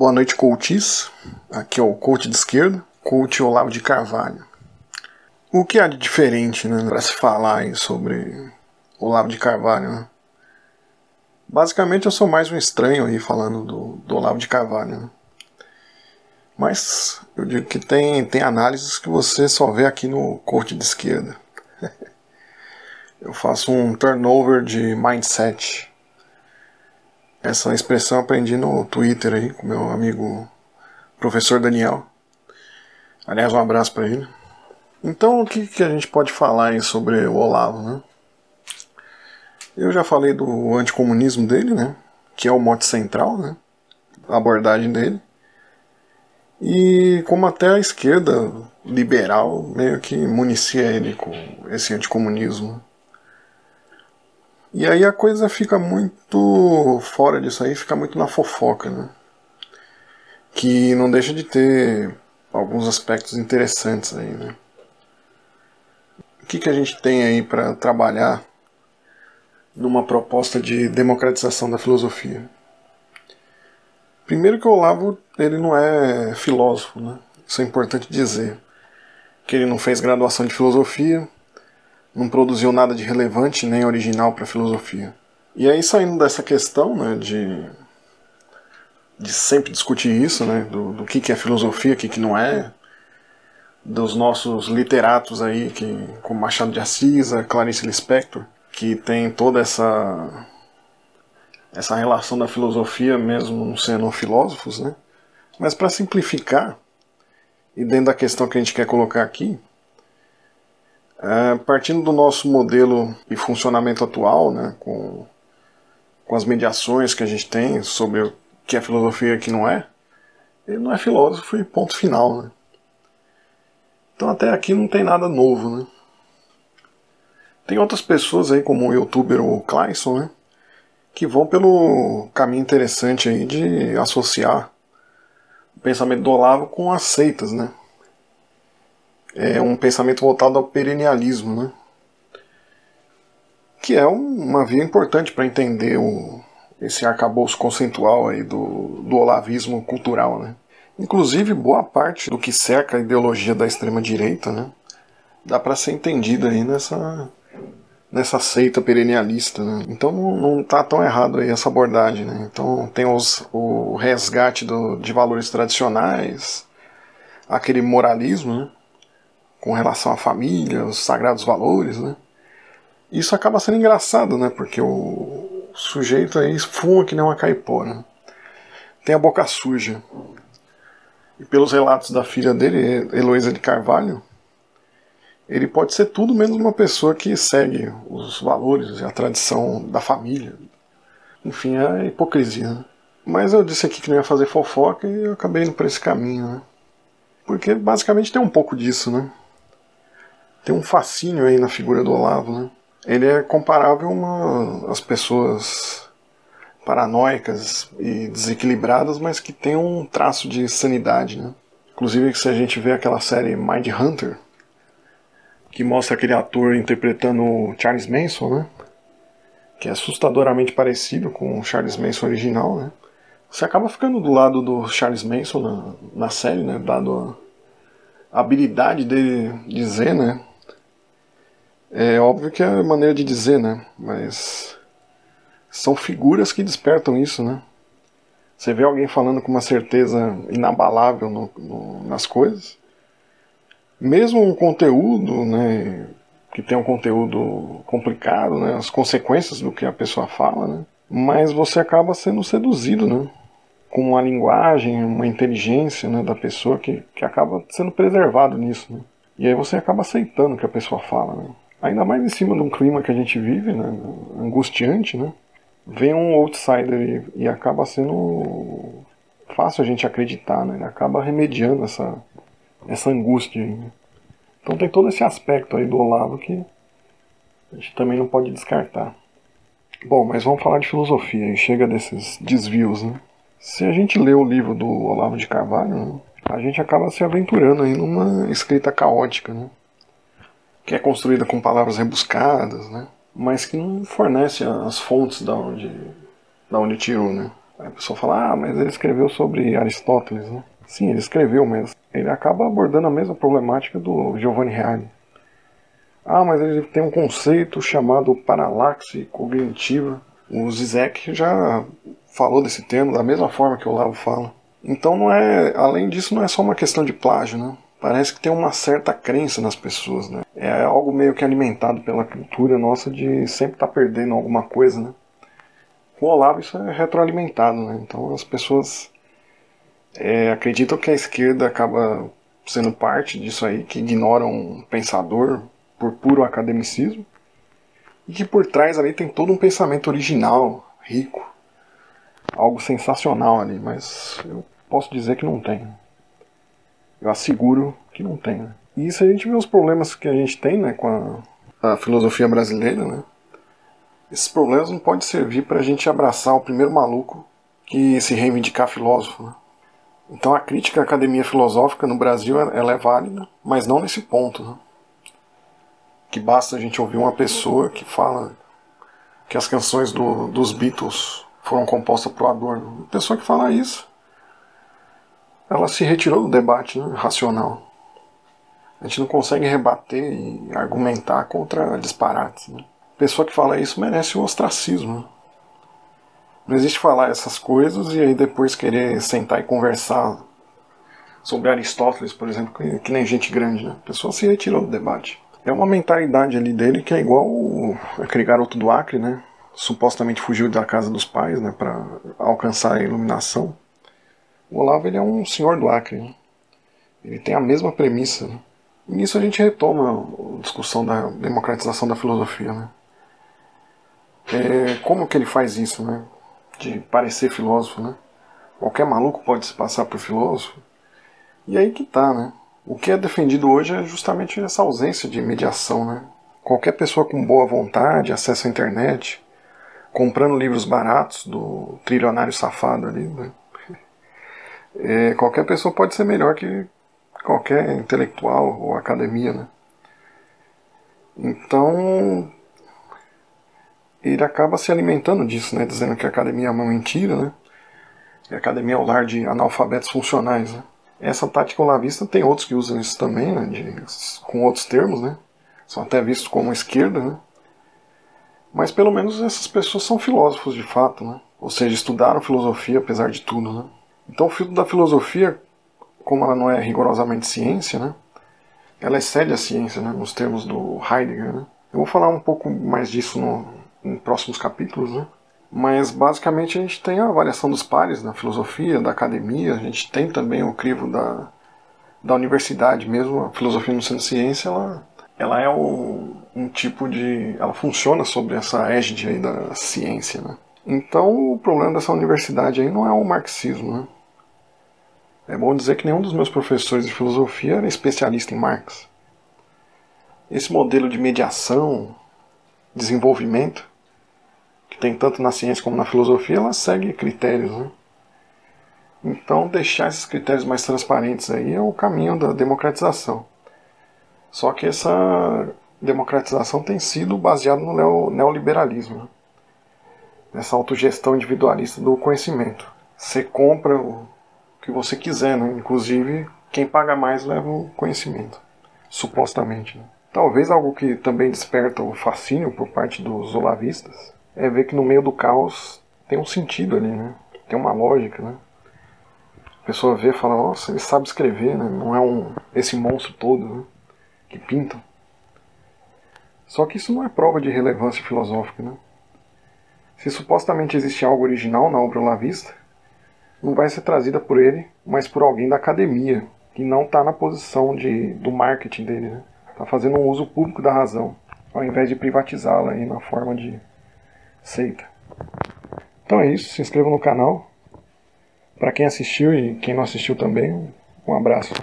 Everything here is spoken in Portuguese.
Boa noite, coaches. Aqui é o coach de esquerda, coach Olavo de Carvalho. O que há de diferente né, para se falar sobre Olavo de Carvalho? Né? Basicamente, eu sou mais um estranho aí falando do, do Olavo de Carvalho. Né? Mas eu digo que tem, tem análises que você só vê aqui no coach de esquerda. eu faço um turnover de mindset essa expressão aprendi no Twitter aí com meu amigo professor Daniel. Aliás, um abraço para ele. Então, o que, que a gente pode falar aí sobre o Olavo, né? Eu já falei do anticomunismo dele, né? Que é o mote central, né? A abordagem dele. E como até a esquerda liberal meio que municia ele com esse anticomunismo. E aí a coisa fica muito fora disso aí, fica muito na fofoca, né? Que não deixa de ter alguns aspectos interessantes aí, né? O que, que a gente tem aí para trabalhar numa proposta de democratização da filosofia? Primeiro que o Olavo ele não é filósofo, né? Isso é importante dizer. Que ele não fez graduação de filosofia, não produziu nada de relevante nem original para a filosofia. E aí saindo dessa questão né, de, de sempre discutir isso, né, do, do que, que é filosofia, o que, que não é, dos nossos literatos aí, que, como Machado de Assis, Clarice Lispector, que tem toda essa essa relação da filosofia mesmo não sendo filósofos, né? Mas para simplificar, e dentro da questão que a gente quer colocar aqui, é, partindo do nosso modelo e funcionamento atual, né, com, com as mediações que a gente tem sobre o que é filosofia e o que não é, ele não é filósofo e ponto final. Né? Então até aqui não tem nada novo. Né? Tem outras pessoas aí, como o youtuber o Clayson, né, que vão pelo caminho interessante aí de associar o pensamento do Olavo com as seitas, né? É um pensamento voltado ao perennialismo, né? que é uma via importante para entender o, esse arcabouço conceitual aí do, do olavismo cultural. Né? Inclusive, boa parte do que cerca a ideologia da extrema-direita né? dá para ser entendida aí nessa, nessa seita perennialista. Né? Então não está tão errado aí essa abordagem. Né? Então tem os, o resgate do, de valores tradicionais, aquele moralismo, né? Com relação à família, os sagrados valores, né? Isso acaba sendo engraçado, né? Porque o sujeito aí fuma que nem uma caipora. Né? Tem a boca suja. E pelos relatos da filha dele, Heloísa de Carvalho, ele pode ser tudo menos uma pessoa que segue os valores e a tradição da família. Enfim, é hipocrisia. Né? Mas eu disse aqui que não ia fazer fofoca e eu acabei indo por esse caminho, né? Porque basicamente tem um pouco disso, né? Tem um fascínio aí na figura do Olavo, né? Ele é comparável a uma, às pessoas paranoicas e desequilibradas, mas que tem um traço de sanidade, né? Inclusive, se a gente vê aquela série Mind Hunter, que mostra aquele ator interpretando o Charles Manson, né? Que é assustadoramente parecido com o Charles Manson original, né? Você acaba ficando do lado do Charles Manson na, na série, né? Dado a habilidade dele dizer, né? É óbvio que é maneira de dizer, né? Mas são figuras que despertam isso, né? Você vê alguém falando com uma certeza inabalável no, no, nas coisas, mesmo um conteúdo, né, que tem um conteúdo complicado, né, as consequências do que a pessoa fala, né, mas você acaba sendo seduzido, né, com uma linguagem, uma inteligência, né, da pessoa que, que acaba sendo preservado nisso, né, e aí você acaba aceitando o que a pessoa fala, né. Ainda mais em cima de um clima que a gente vive, né, angustiante, né? Vem um outsider e, e acaba sendo fácil a gente acreditar, né? Ele acaba remediando essa, essa angústia. Aí, né? Então tem todo esse aspecto aí do Olavo que a gente também não pode descartar. Bom, mas vamos falar de filosofia e chega desses desvios, né? Se a gente lê o livro do Olavo de Carvalho, né, a gente acaba se aventurando aí numa escrita caótica, né? Que é construída com palavras rebuscadas, né? mas que não fornece as fontes da onde, da onde tirou. Né? Aí a pessoa fala, ah, mas ele escreveu sobre Aristóteles, né? Sim, ele escreveu mesmo. Ele acaba abordando a mesma problemática do Giovanni Reale. Ah, mas ele tem um conceito chamado paralaxe cognitiva. O Zizek já falou desse termo da mesma forma que o Olavo fala. Então não é, além disso, não é só uma questão de plágio, né? Parece que tem uma certa crença nas pessoas, né? É algo meio que alimentado pela cultura nossa de sempre estar tá perdendo alguma coisa, né? Com o Olavo isso é retroalimentado, né? Então as pessoas é, acreditam que a esquerda acaba sendo parte disso aí, que ignoram um pensador por puro academicismo, e que por trás ali tem todo um pensamento original, rico, algo sensacional ali, mas eu posso dizer que não tem. Eu asseguro que não tem. Né? E isso a gente vê os problemas que a gente tem né, com a, a filosofia brasileira. Né? Esses problemas não podem servir para a gente abraçar o primeiro maluco que se reivindicar filósofo. Né? Então a crítica à academia filosófica no Brasil ela é válida, mas não nesse ponto. Né? Que basta a gente ouvir uma pessoa que fala que as canções do, dos Beatles foram compostas por Adorno. A pessoa que fala isso, ela se retirou do debate né, racional. A gente não consegue rebater e argumentar contra disparates. Né? Pessoa que fala isso merece o ostracismo. Não existe falar essas coisas e aí depois querer sentar e conversar sobre Aristóteles, por exemplo, que, que nem gente grande, né? A pessoa se retirou do debate. É uma mentalidade ali dele que é igual o, aquele garoto do Acre, né? Supostamente fugiu da casa dos pais, né? Para alcançar a iluminação. O Olavo ele é um senhor do Acre. Né? Ele tem a mesma premissa. Né? E nisso a gente retoma a discussão da democratização da filosofia, né? É, como que ele faz isso, né? de parecer filósofo, né? Qualquer maluco pode se passar por filósofo. E aí que tá, né? O que é defendido hoje é justamente essa ausência de mediação, né? Qualquer pessoa com boa vontade, acesso à internet, comprando livros baratos do trilionário safado ali, né? É, qualquer pessoa pode ser melhor que qualquer intelectual ou academia, né? Então, ele acaba se alimentando disso, né? Dizendo que a academia é uma mentira, né? E a academia é o lar de analfabetos funcionais, né? Essa tática olavista tem outros que usam isso também, né? De, com outros termos, né? São até vistos como esquerda, né? Mas pelo menos essas pessoas são filósofos de fato, né? Ou seja, estudaram filosofia apesar de tudo, né? Então o filtro da filosofia, como ela não é rigorosamente ciência, né? Ela excede a ciência, né? Nos termos do Heidegger, né? Eu vou falar um pouco mais disso no, em próximos capítulos, né? Mas basicamente a gente tem a avaliação dos pares na filosofia, da academia, a gente tem também o crivo da, da universidade mesmo, a filosofia no sendo ciência, ela, ela é o, um tipo de. ela funciona sobre essa égide aí da ciência, né? Então o problema dessa universidade aí não é o marxismo, né? É bom dizer que nenhum dos meus professores de filosofia era especialista em Marx. Esse modelo de mediação, desenvolvimento, que tem tanto na ciência como na filosofia, ela segue critérios. Né? Então, deixar esses critérios mais transparentes aí é o caminho da democratização. Só que essa democratização tem sido baseada no neoliberalismo, né? nessa autogestão individualista do conhecimento. Você compra o que você quiser, né? inclusive quem paga mais leva o conhecimento, supostamente. Né? Talvez algo que também desperta o fascínio por parte dos olavistas é ver que no meio do caos tem um sentido ali, né? Tem uma lógica, né? A pessoa vê e fala, nossa, ele sabe escrever, né? Não é um esse monstro todo, né? Que pintam. Só que isso não é prova de relevância filosófica, né? Se supostamente existe algo original na obra olavista, não vai ser trazida por ele, mas por alguém da academia, que não está na posição de, do marketing dele, né? Está fazendo um uso público da razão, ao invés de privatizá-la aí na forma de seita. Então é isso, se inscreva no canal. Para quem assistiu e quem não assistiu também, um abraço.